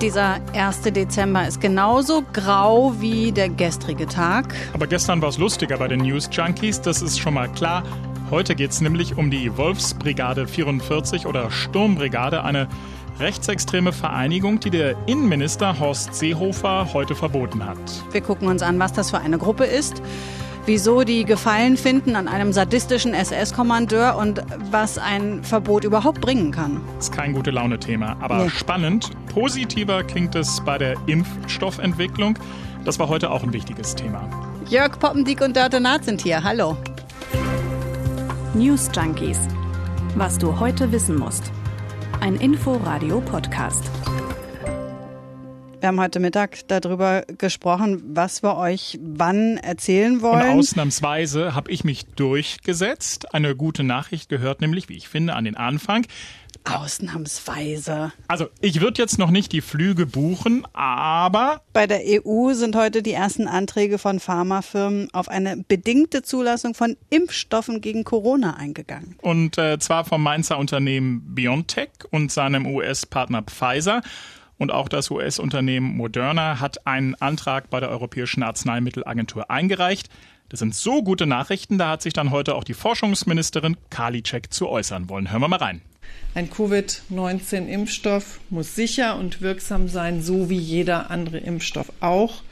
Dieser 1. Dezember ist genauso grau wie der gestrige Tag. Aber gestern war es lustiger bei den News Junkies, das ist schon mal klar. Heute geht es nämlich um die Wolfsbrigade 44 oder Sturmbrigade, eine rechtsextreme Vereinigung, die der Innenminister Horst Seehofer heute verboten hat. Wir gucken uns an, was das für eine Gruppe ist wieso die Gefallen finden an einem sadistischen SS-Kommandeur und was ein Verbot überhaupt bringen kann. Das ist kein gute Laune-Thema, aber nee. spannend. Positiver klingt es bei der Impfstoffentwicklung. Das war heute auch ein wichtiges Thema. Jörg Poppendiek und Dörte Naht sind hier. Hallo. News Junkies. Was du heute wissen musst. Ein Info-Radio-Podcast. Wir haben heute Mittag darüber gesprochen, was wir euch wann erzählen wollen. Und ausnahmsweise habe ich mich durchgesetzt. Eine gute Nachricht gehört nämlich, wie ich finde, an den Anfang. Ausnahmsweise. Also ich würde jetzt noch nicht die Flüge buchen, aber. Bei der EU sind heute die ersten Anträge von Pharmafirmen auf eine bedingte Zulassung von Impfstoffen gegen Corona eingegangen. Und äh, zwar vom Mainzer Unternehmen BioNTech und seinem US-Partner Pfizer. Und auch das US-Unternehmen Moderna hat einen Antrag bei der Europäischen Arzneimittelagentur eingereicht. Das sind so gute Nachrichten, da hat sich dann heute auch die Forschungsministerin Karliczek zu äußern wollen. Hören wir mal rein. Ein Covid-19-Impfstoff muss sicher und wirksam sein, so wie jeder andere Impfstoff auch.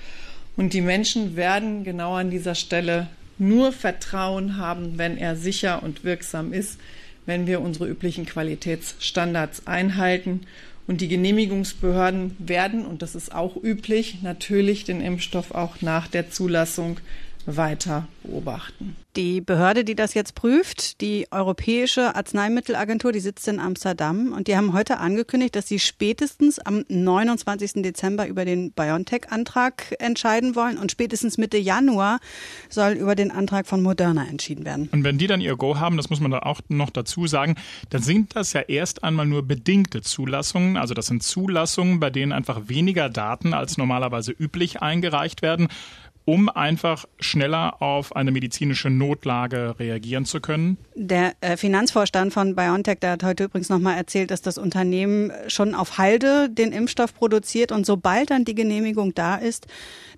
Und die Menschen werden genau an dieser Stelle nur Vertrauen haben, wenn er sicher und wirksam ist, wenn wir unsere üblichen Qualitätsstandards einhalten und die Genehmigungsbehörden werden, und das ist auch üblich, natürlich den Impfstoff auch nach der Zulassung weiter beobachten. Die Behörde, die das jetzt prüft, die Europäische Arzneimittelagentur, die sitzt in Amsterdam und die haben heute angekündigt, dass sie spätestens am 29. Dezember über den BioNTech-Antrag entscheiden wollen und spätestens Mitte Januar soll über den Antrag von Moderna entschieden werden. Und wenn die dann ihr Go haben, das muss man da auch noch dazu sagen, dann sind das ja erst einmal nur bedingte Zulassungen. Also das sind Zulassungen, bei denen einfach weniger Daten als normalerweise üblich eingereicht werden um einfach schneller auf eine medizinische Notlage reagieren zu können? Der äh, Finanzvorstand von BioNTech, der hat heute übrigens nochmal erzählt, dass das Unternehmen schon auf Halde den Impfstoff produziert und sobald dann die Genehmigung da ist,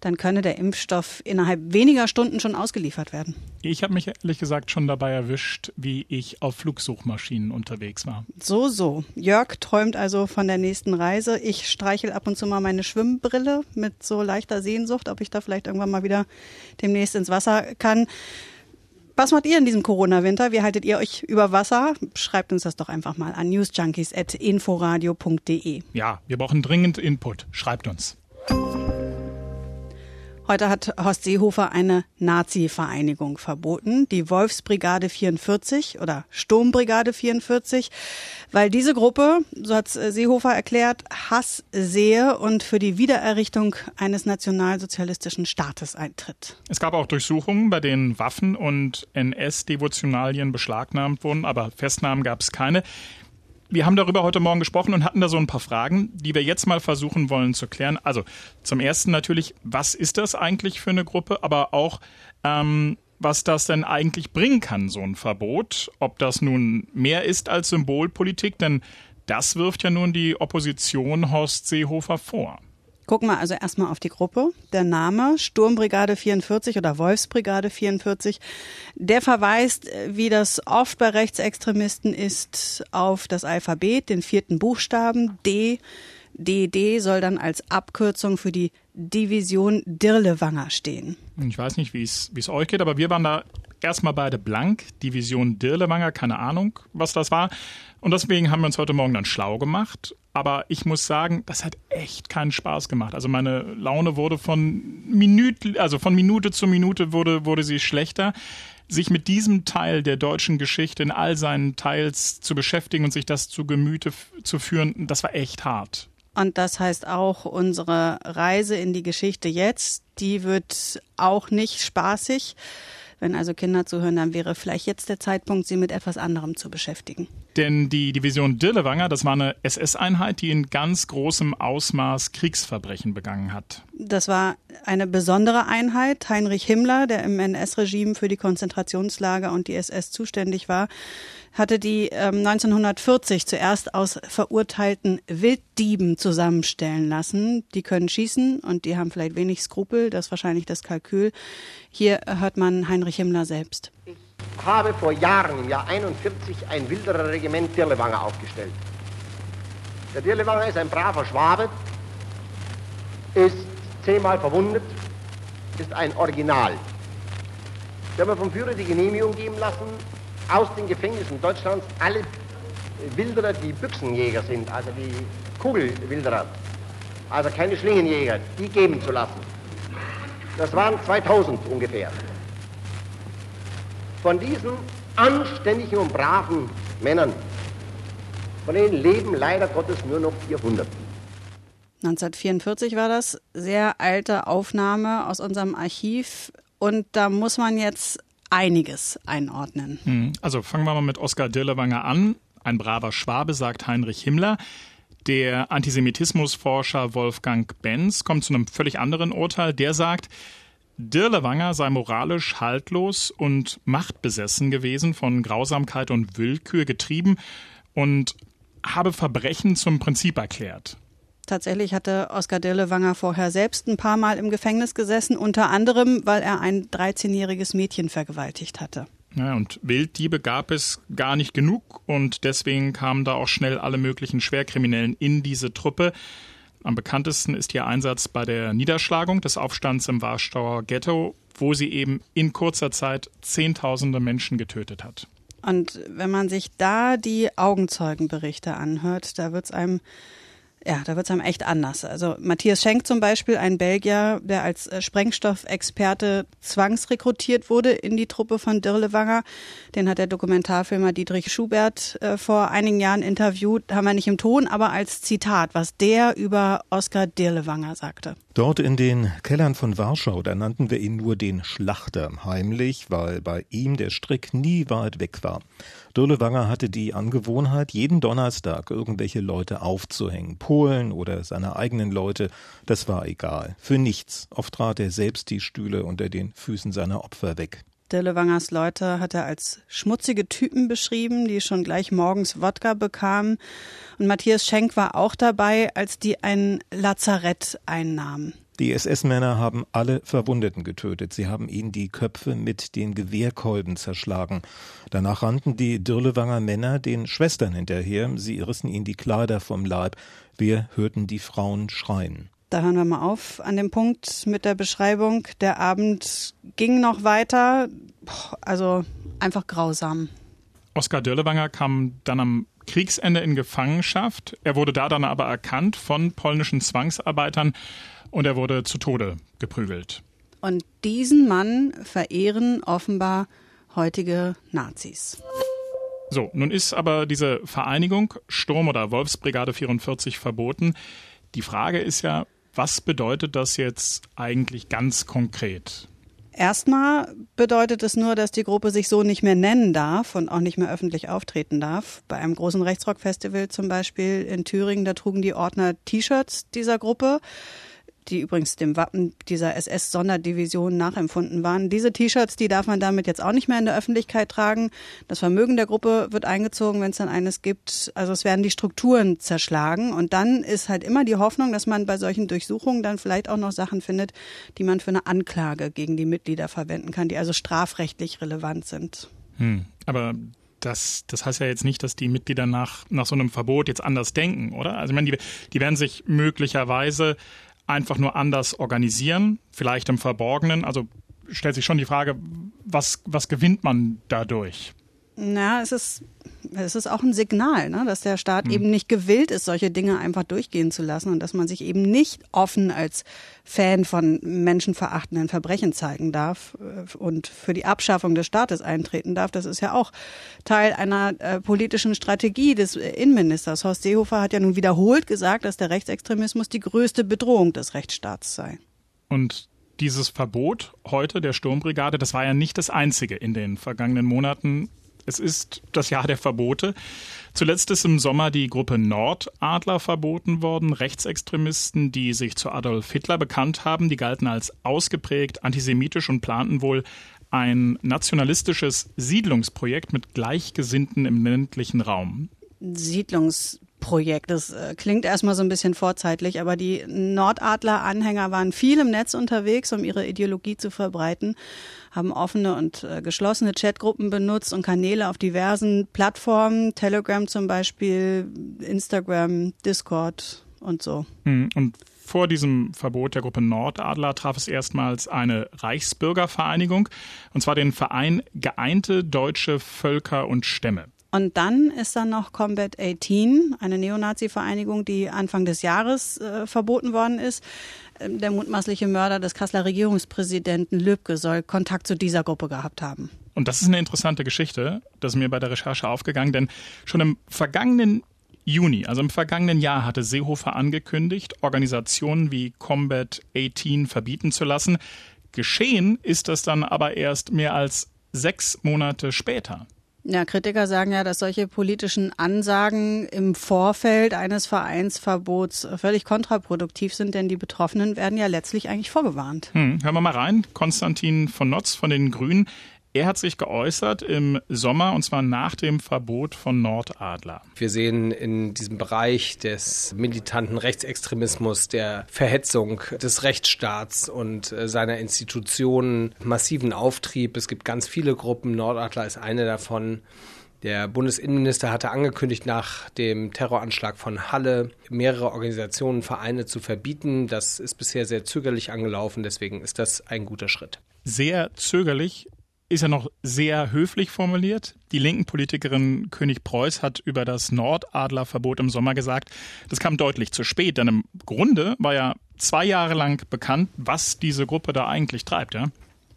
dann könne der Impfstoff innerhalb weniger Stunden schon ausgeliefert werden. Ich habe mich ehrlich gesagt schon dabei erwischt, wie ich auf Flugsuchmaschinen unterwegs war. So, so. Jörg träumt also von der nächsten Reise. Ich streichel ab und zu mal meine Schwimmbrille mit so leichter Sehnsucht, ob ich da vielleicht irgendwann mal wieder demnächst ins Wasser kann. Was macht ihr in diesem Corona-Winter? Wie haltet ihr euch über Wasser? Schreibt uns das doch einfach mal an newsjunkies.inforadio.de. Ja, wir brauchen dringend Input. Schreibt uns. Heute hat Horst Seehofer eine Nazi-Vereinigung verboten, die Wolfsbrigade 44 oder Sturmbrigade 44, weil diese Gruppe, so hat Seehofer erklärt, Hass sehe und für die Wiedererrichtung eines nationalsozialistischen Staates eintritt. Es gab auch Durchsuchungen, bei denen Waffen und NS-Devotionalien beschlagnahmt wurden, aber Festnahmen gab es keine. Wir haben darüber heute Morgen gesprochen und hatten da so ein paar Fragen, die wir jetzt mal versuchen wollen zu klären. Also zum ersten natürlich, was ist das eigentlich für eine Gruppe, aber auch ähm, was das denn eigentlich bringen kann, so ein Verbot. Ob das nun mehr ist als Symbolpolitik, denn das wirft ja nun die Opposition Horst Seehofer vor. Gucken wir also erstmal auf die Gruppe. Der Name Sturmbrigade 44 oder Wolfsbrigade 44, der verweist, wie das oft bei Rechtsextremisten ist, auf das Alphabet, den vierten Buchstaben D. DD soll dann als Abkürzung für die Division Dirlewanger stehen. Ich weiß nicht, wie es euch geht, aber wir waren da erstmal beide blank. Division Dirlewanger, keine Ahnung, was das war. Und deswegen haben wir uns heute Morgen dann schlau gemacht. Aber ich muss sagen, das hat echt keinen Spaß gemacht. Also meine Laune wurde von Minute, also von Minute zu Minute wurde, wurde sie schlechter. Sich mit diesem Teil der deutschen Geschichte in all seinen Teils zu beschäftigen und sich das zu Gemüte zu führen, das war echt hart. Und das heißt auch, unsere Reise in die Geschichte jetzt, die wird auch nicht spaßig. Wenn also Kinder zuhören, dann wäre vielleicht jetzt der Zeitpunkt, sie mit etwas anderem zu beschäftigen. Denn die Division Dirlewanger, das war eine SS-Einheit, die in ganz großem Ausmaß Kriegsverbrechen begangen hat. Das war eine besondere Einheit. Heinrich Himmler, der im NS-Regime für die Konzentrationslager und die SS zuständig war, hatte die ähm, 1940 zuerst aus verurteilten Wilddieben zusammenstellen lassen. Die können schießen und die haben vielleicht wenig Skrupel, das ist wahrscheinlich das Kalkül. Hier hört man Heinrich Himmler selbst. Habe vor Jahren, im Jahr 41, ein wilderer Regiment Dirlewanger aufgestellt. Der Dirlewanger ist ein braver Schwabe, ist zehnmal verwundet, ist ein Original. Wir haben vom Führer die Genehmigung geben lassen, aus den Gefängnissen Deutschlands alle Wilderer, die Büchsenjäger sind, also die Kugelwilderer, also keine Schlingenjäger, die geben zu lassen. Das waren 2000 ungefähr. Von diesen anständigen und braven Männern, von denen leben leider Gottes nur noch 400. 1944 war das, sehr alte Aufnahme aus unserem Archiv und da muss man jetzt einiges einordnen. Hm, also fangen wir mal mit Oskar Dirlewanger an. Ein braver Schwabe, sagt Heinrich Himmler. Der Antisemitismusforscher Wolfgang Benz kommt zu einem völlig anderen Urteil. Der sagt, Dirlewanger sei moralisch haltlos und machtbesessen gewesen, von Grausamkeit und Willkür getrieben und habe Verbrechen zum Prinzip erklärt. Tatsächlich hatte Oskar Dirlewanger vorher selbst ein paar Mal im Gefängnis gesessen, unter anderem, weil er ein 13-jähriges Mädchen vergewaltigt hatte. Ja, und Wilddiebe gab es gar nicht genug und deswegen kamen da auch schnell alle möglichen Schwerkriminellen in diese Truppe. Am bekanntesten ist ihr Einsatz bei der Niederschlagung des Aufstands im Warschauer Ghetto, wo sie eben in kurzer Zeit Zehntausende Menschen getötet hat. Und wenn man sich da die Augenzeugenberichte anhört, da wird es einem ja, da wird es einem echt anders. Also Matthias Schenk zum Beispiel, ein Belgier, der als äh, Sprengstoffexperte zwangsrekrutiert wurde in die Truppe von Dirlewanger. Den hat der Dokumentarfilmer Dietrich Schubert äh, vor einigen Jahren interviewt. Haben wir nicht im Ton, aber als Zitat, was der über Oskar Dirlewanger sagte. Dort in den Kellern von Warschau, da nannten wir ihn nur den Schlachter, heimlich, weil bei ihm der Strick nie weit weg war. Dirlewanger hatte die Angewohnheit, jeden Donnerstag irgendwelche Leute aufzuhängen. Polen oder seine eigenen Leute, das war egal. Für nichts. Oft trat er selbst die Stühle unter den Füßen seiner Opfer weg. Dirlewangers Leute hat er als schmutzige Typen beschrieben, die schon gleich morgens Wodka bekamen. Und Matthias Schenk war auch dabei, als die ein Lazarett einnahmen. Die SS-Männer haben alle Verwundeten getötet. Sie haben ihnen die Köpfe mit den Gewehrkolben zerschlagen. Danach rannten die Dirlewanger Männer den Schwestern hinterher. Sie rissen ihnen die Kleider vom Leib. Wir hörten die Frauen schreien. Da hören wir mal auf an dem Punkt mit der Beschreibung. Der Abend ging noch weiter. Also einfach grausam. Oskar Dirlewanger kam dann am Kriegsende in Gefangenschaft. Er wurde da dann aber erkannt von polnischen Zwangsarbeitern und er wurde zu Tode geprügelt. Und diesen Mann verehren offenbar heutige Nazis. So, nun ist aber diese Vereinigung Sturm- oder Wolfsbrigade 44 verboten. Die Frage ist ja, was bedeutet das jetzt eigentlich ganz konkret? Erstmal bedeutet es nur, dass die Gruppe sich so nicht mehr nennen darf und auch nicht mehr öffentlich auftreten darf. Bei einem großen Rechtsrock-Festival zum Beispiel in Thüringen, da trugen die Ordner T-Shirts dieser Gruppe die übrigens dem Wappen dieser SS-Sonderdivision nachempfunden waren. Diese T-Shirts, die darf man damit jetzt auch nicht mehr in der Öffentlichkeit tragen. Das Vermögen der Gruppe wird eingezogen, wenn es dann eines gibt. Also es werden die Strukturen zerschlagen. Und dann ist halt immer die Hoffnung, dass man bei solchen Durchsuchungen dann vielleicht auch noch Sachen findet, die man für eine Anklage gegen die Mitglieder verwenden kann, die also strafrechtlich relevant sind. Hm, aber das, das heißt ja jetzt nicht, dass die Mitglieder nach, nach so einem Verbot jetzt anders denken, oder? Also ich meine, die, die werden sich möglicherweise einfach nur anders organisieren, vielleicht im Verborgenen. Also stellt sich schon die Frage, was, was gewinnt man dadurch? Na, es ist, es ist auch ein Signal, ne, dass der Staat hm. eben nicht gewillt ist, solche Dinge einfach durchgehen zu lassen und dass man sich eben nicht offen als Fan von menschenverachtenden Verbrechen zeigen darf äh, und für die Abschaffung des Staates eintreten darf. Das ist ja auch Teil einer äh, politischen Strategie des Innenministers. Horst Seehofer hat ja nun wiederholt gesagt, dass der Rechtsextremismus die größte Bedrohung des Rechtsstaats sei. Und dieses Verbot heute der Sturmbrigade, das war ja nicht das einzige in den vergangenen Monaten Es ist das Jahr der Verbote. Zuletzt ist im Sommer die Gruppe Nordadler verboten worden. Rechtsextremisten, die sich zu Adolf Hitler bekannt haben, die galten als ausgeprägt antisemitisch und planten wohl ein nationalistisches Siedlungsprojekt mit Gleichgesinnten im ländlichen Raum. Siedlungsprojekt. Das äh, klingt erstmal so ein bisschen vorzeitlich, aber die Nordadler-Anhänger waren viel im Netz unterwegs, um ihre Ideologie zu verbreiten, haben offene und äh, geschlossene Chatgruppen benutzt und Kanäle auf diversen Plattformen, Telegram zum Beispiel, Instagram, Discord und so. Hm, und vor diesem Verbot der Gruppe Nordadler traf es erstmals eine Reichsbürgervereinigung, und zwar den Verein Geeinte Deutsche Völker und Stämme. Und dann ist dann noch Combat 18, eine Neonazi-Vereinigung, die Anfang des Jahres äh, verboten worden ist. Ähm, der mutmaßliche Mörder des Kasseler Regierungspräsidenten Lübcke soll Kontakt zu dieser Gruppe gehabt haben. Und das ist eine interessante Geschichte, das ist mir bei der Recherche aufgegangen, denn schon im vergangenen Juni, also im vergangenen Jahr, hatte Seehofer angekündigt, Organisationen wie Combat 18 verbieten zu lassen. Geschehen ist das dann aber erst mehr als sechs Monate später. Ja, Kritiker sagen ja, dass solche politischen Ansagen im Vorfeld eines Vereinsverbots völlig kontraproduktiv sind, denn die Betroffenen werden ja letztlich eigentlich vorgewarnt. Hm, hören wir mal rein. Konstantin von Notz von den Grünen. Er hat sich geäußert im Sommer und zwar nach dem Verbot von Nordadler. Wir sehen in diesem Bereich des militanten Rechtsextremismus, der Verhetzung des Rechtsstaats und äh, seiner Institutionen massiven Auftrieb. Es gibt ganz viele Gruppen. Nordadler ist eine davon. Der Bundesinnenminister hatte angekündigt, nach dem Terroranschlag von Halle mehrere Organisationen, Vereine zu verbieten. Das ist bisher sehr zögerlich angelaufen, deswegen ist das ein guter Schritt. Sehr zögerlich ist ja noch sehr höflich formuliert. Die linken Politikerin König Preuß hat über das Nordadlerverbot im Sommer gesagt, das kam deutlich zu spät, denn im Grunde war ja zwei Jahre lang bekannt, was diese Gruppe da eigentlich treibt, ja.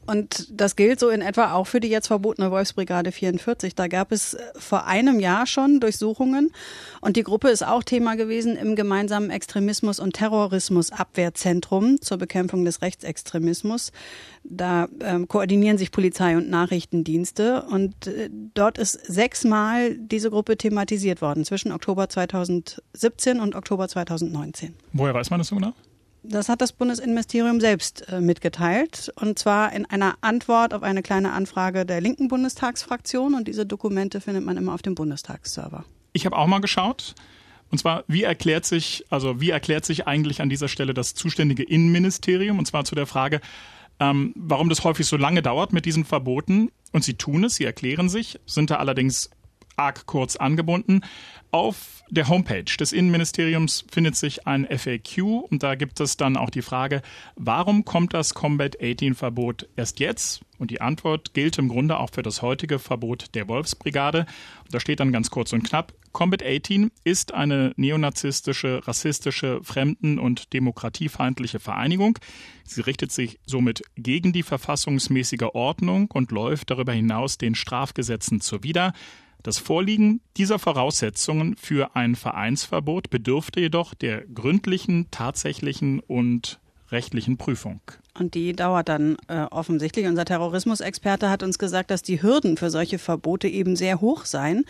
Und das gilt so in etwa auch für die jetzt verbotene Wolfsbrigade 44. Da gab es äh, vor einem Jahr schon Durchsuchungen und die Gruppe ist auch Thema gewesen im gemeinsamen Extremismus- und Terrorismusabwehrzentrum zur Bekämpfung des Rechtsextremismus. Da ähm, koordinieren sich Polizei und Nachrichtendienste und äh, dort ist sechsmal diese Gruppe thematisiert worden zwischen Oktober 2017 und Oktober 2019. Woher weiß man das so genau? Das hat das Bundesinnenministerium selbst äh, mitgeteilt. Und zwar in einer Antwort auf eine kleine Anfrage der linken Bundestagsfraktion. Und diese Dokumente findet man immer auf dem Bundestagsserver. Ich habe auch mal geschaut. Und zwar, wie erklärt sich, also wie erklärt sich eigentlich an dieser Stelle das zuständige Innenministerium? Und zwar zu der Frage, ähm, warum das häufig so lange dauert mit diesen Verboten. Und sie tun es, sie erklären sich, sind da allerdings arg kurz angebunden. Auf der Homepage des Innenministeriums findet sich ein FAQ und da gibt es dann auch die Frage, warum kommt das Combat 18 Verbot erst jetzt? Und die Antwort gilt im Grunde auch für das heutige Verbot der Wolfsbrigade. Und da steht dann ganz kurz und knapp, Combat 18 ist eine neonazistische, rassistische, fremden- und demokratiefeindliche Vereinigung. Sie richtet sich somit gegen die verfassungsmäßige Ordnung und läuft darüber hinaus den Strafgesetzen zuwider. Das Vorliegen dieser Voraussetzungen für ein Vereinsverbot bedürfte jedoch der gründlichen, tatsächlichen und rechtlichen Prüfung. Und die dauert dann äh, offensichtlich. Unser Terrorismusexperte hat uns gesagt, dass die Hürden für solche Verbote eben sehr hoch seien.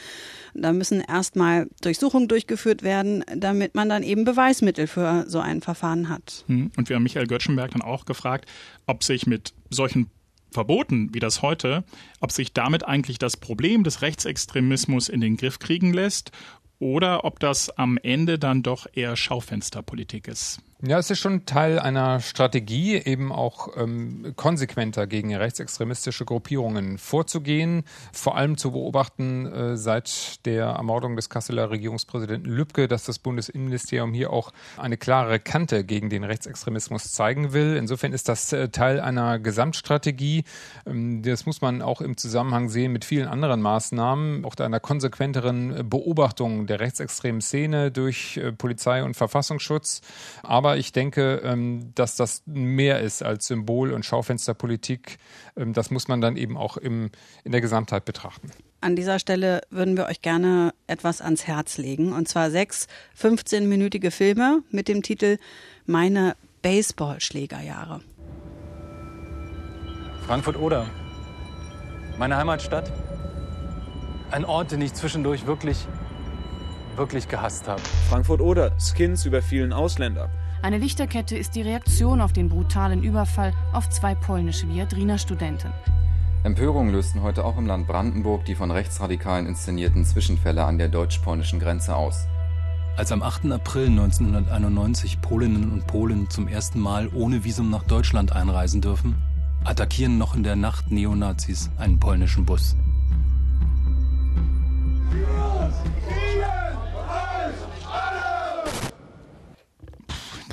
Da müssen erstmal Durchsuchungen durchgeführt werden, damit man dann eben Beweismittel für so ein Verfahren hat. Hm. Und wir haben Michael Göttschenberg dann auch gefragt, ob sich mit solchen verboten wie das heute, ob sich damit eigentlich das Problem des Rechtsextremismus in den Griff kriegen lässt oder ob das am Ende dann doch eher Schaufensterpolitik ist. Ja, es ist schon Teil einer Strategie, eben auch ähm, konsequenter gegen rechtsextremistische Gruppierungen vorzugehen. Vor allem zu beobachten äh, seit der Ermordung des Kasseler Regierungspräsidenten Lübcke, dass das Bundesinnenministerium hier auch eine klare Kante gegen den Rechtsextremismus zeigen will. Insofern ist das äh, Teil einer Gesamtstrategie. Ähm, das muss man auch im Zusammenhang sehen mit vielen anderen Maßnahmen, auch einer konsequenteren Beobachtung der rechtsextremen Szene durch äh, Polizei und Verfassungsschutz. Aber ich denke, ähm, dass das mehr ist als Symbol- und Schaufensterpolitik. Ähm, das muss man dann eben auch im, in der Gesamtheit betrachten. An dieser Stelle würden wir euch gerne etwas ans Herz legen. Und zwar sechs 15-minütige Filme mit dem Titel Meine Baseballschlägerjahre. Frankfurt-Oder, meine Heimatstadt. ein Ort, den ich zwischendurch wirklich, wirklich gehasst habe. Frankfurt-Oder, Skins überfielen Ausländer. Eine Lichterkette ist die Reaktion auf den brutalen Überfall auf zwei polnische Viadriner Studenten. Empörung lösten heute auch im Land Brandenburg die von Rechtsradikalen inszenierten Zwischenfälle an der deutsch-polnischen Grenze aus. Als am 8. April 1991 Polinnen und Polen zum ersten Mal ohne Visum nach Deutschland einreisen dürfen, attackieren noch in der Nacht Neonazis einen polnischen Bus.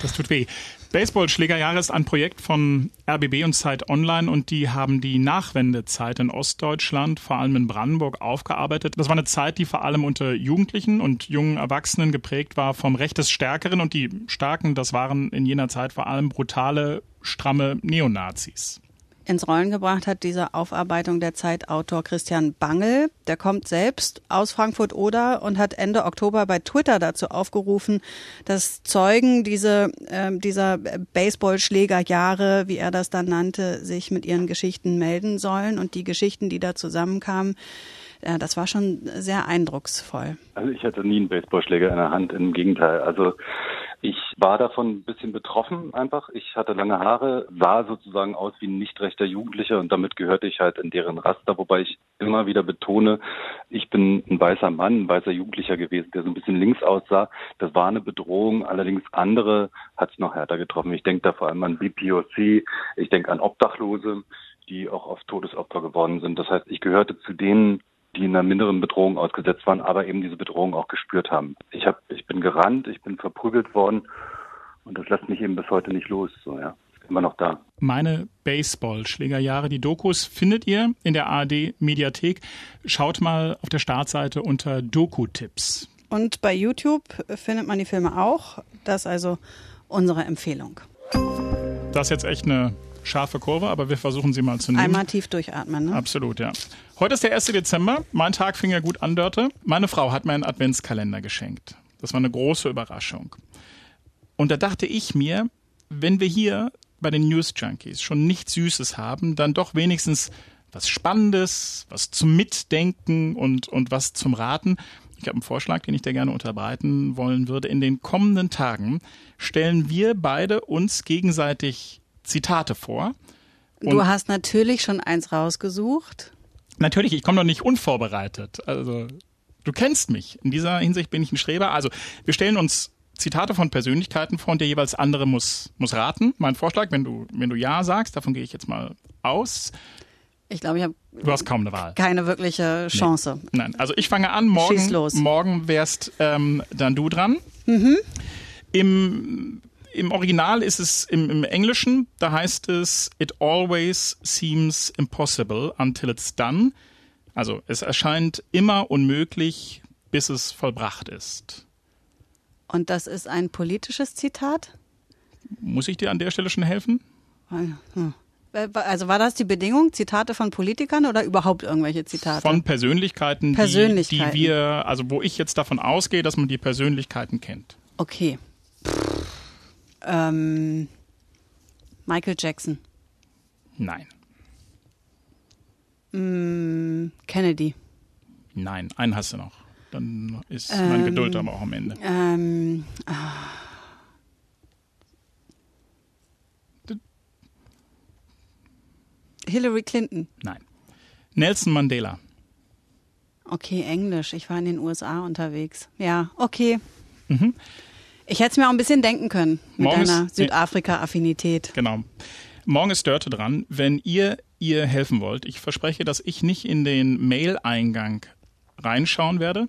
Das tut weh. Baseballschlägerjahre ist ein Projekt von RBB und Zeit Online und die haben die Nachwendezeit in Ostdeutschland, vor allem in Brandenburg, aufgearbeitet. Das war eine Zeit, die vor allem unter Jugendlichen und jungen Erwachsenen geprägt war vom Recht des Stärkeren und die Starken, das waren in jener Zeit vor allem brutale, stramme Neonazis ins Rollen gebracht hat, diese Aufarbeitung der Zeitautor Christian Bangel. Der kommt selbst aus Frankfurt-Oder und hat Ende Oktober bei Twitter dazu aufgerufen, dass Zeugen diese, äh, dieser Baseballschlägerjahre, wie er das dann nannte, sich mit ihren Geschichten melden sollen. Und die Geschichten, die da zusammenkamen, äh, das war schon sehr eindrucksvoll. Also ich hatte nie einen Baseballschläger in der Hand, im Gegenteil. Also ich war davon ein bisschen betroffen einfach. Ich hatte lange Haare, sah sozusagen aus wie ein nicht rechter Jugendlicher und damit gehörte ich halt in deren Raster, wobei ich immer wieder betone, ich bin ein weißer Mann, ein weißer Jugendlicher gewesen, der so ein bisschen links aussah. Das war eine Bedrohung, allerdings andere hat es noch härter getroffen. Ich denke da vor allem an BPOC, ich denke an Obdachlose, die auch oft Todesopfer geworden sind. Das heißt, ich gehörte zu denen, die in einer minderen Bedrohung ausgesetzt waren, aber eben diese Bedrohung auch gespürt haben. Ich hab, ich bin gerannt, ich bin verprügelt worden und das lässt mich eben bis heute nicht los. So, ja. Immer noch da. Meine Baseball-Schlägerjahre, die Dokus findet ihr in der ARD-Mediathek. Schaut mal auf der Startseite unter Doku-Tipps. Und bei YouTube findet man die Filme auch. Das ist also unsere Empfehlung. Das ist jetzt echt eine scharfe Kurve, aber wir versuchen sie mal zu nehmen. Einmal tief durchatmen, ne? Absolut, ja. Heute ist der 1. Dezember. Mein Tag fing ja gut an, Dörte. Meine Frau hat mir einen Adventskalender geschenkt. Das war eine große Überraschung. Und da dachte ich mir, wenn wir hier bei den News Junkies schon nichts Süßes haben, dann doch wenigstens was Spannendes, was zum Mitdenken und, und was zum Raten. Ich habe einen Vorschlag, den ich dir gerne unterbreiten wollen würde. In den kommenden Tagen stellen wir beide uns gegenseitig Zitate vor. Und du hast natürlich schon eins rausgesucht. Natürlich, ich komme doch nicht unvorbereitet. Also du kennst mich. In dieser Hinsicht bin ich ein Streber. Also wir stellen uns Zitate von Persönlichkeiten vor und der jeweils andere muss, muss raten. Mein Vorschlag, wenn du, wenn du Ja sagst, davon gehe ich jetzt mal aus. Ich glaube, ich habe. Du hast kaum eine Wahl. Keine wirkliche Chance. Nee. Nein, also ich fange an. Morgen, morgen wärst ähm, dann du dran. Mhm. Im im Original ist es im, im, Englischen, da heißt es, it always seems impossible until it's done. Also es erscheint immer unmöglich, bis es vollbracht ist. Und das ist ein politisches Zitat? Muss ich dir an der Stelle schon helfen? Also war das die Bedingung, Zitate von Politikern oder überhaupt irgendwelche Zitate? Von Persönlichkeiten, Persönlichkeiten. Die, die wir, also wo ich jetzt davon ausgehe, dass man die Persönlichkeiten kennt. Okay. Ähm, Michael Jackson. Nein. Mm, Kennedy. Nein, einen hast du noch. Dann ist ähm, meine Geduld aber auch am Ende. Ähm, oh. Hillary Clinton. Nein. Nelson Mandela. Okay, Englisch. Ich war in den USA unterwegs. Ja, okay. Mhm. Ich hätte es mir auch ein bisschen denken können mit Morgen deiner Südafrika-Affinität. Genau. Morgen ist Dörte dran. Wenn ihr ihr helfen wollt, ich verspreche, dass ich nicht in den Mail-Eingang reinschauen werde.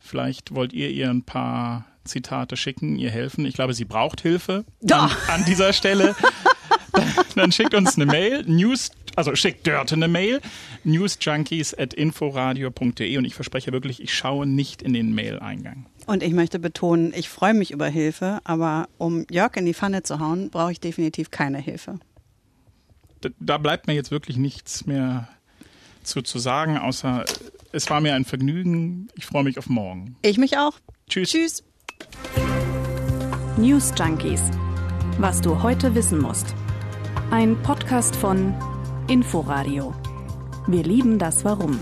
Vielleicht wollt ihr ihr ein paar Zitate schicken, ihr helfen. Ich glaube, sie braucht Hilfe an, an dieser Stelle. Dann schickt uns eine Mail, News, also schickt Dörte eine Mail, newsjunkies at inforadio.de und ich verspreche wirklich, ich schaue nicht in den Mail-Eingang. Und ich möchte betonen, ich freue mich über Hilfe, aber um Jörg in die Pfanne zu hauen, brauche ich definitiv keine Hilfe. Da, da bleibt mir jetzt wirklich nichts mehr zu, zu sagen, außer es war mir ein Vergnügen. Ich freue mich auf morgen. Ich mich auch. Tschüss. Tschüss. News Junkies. Was du heute wissen musst. Ein Podcast von Inforadio. Wir lieben das Warum.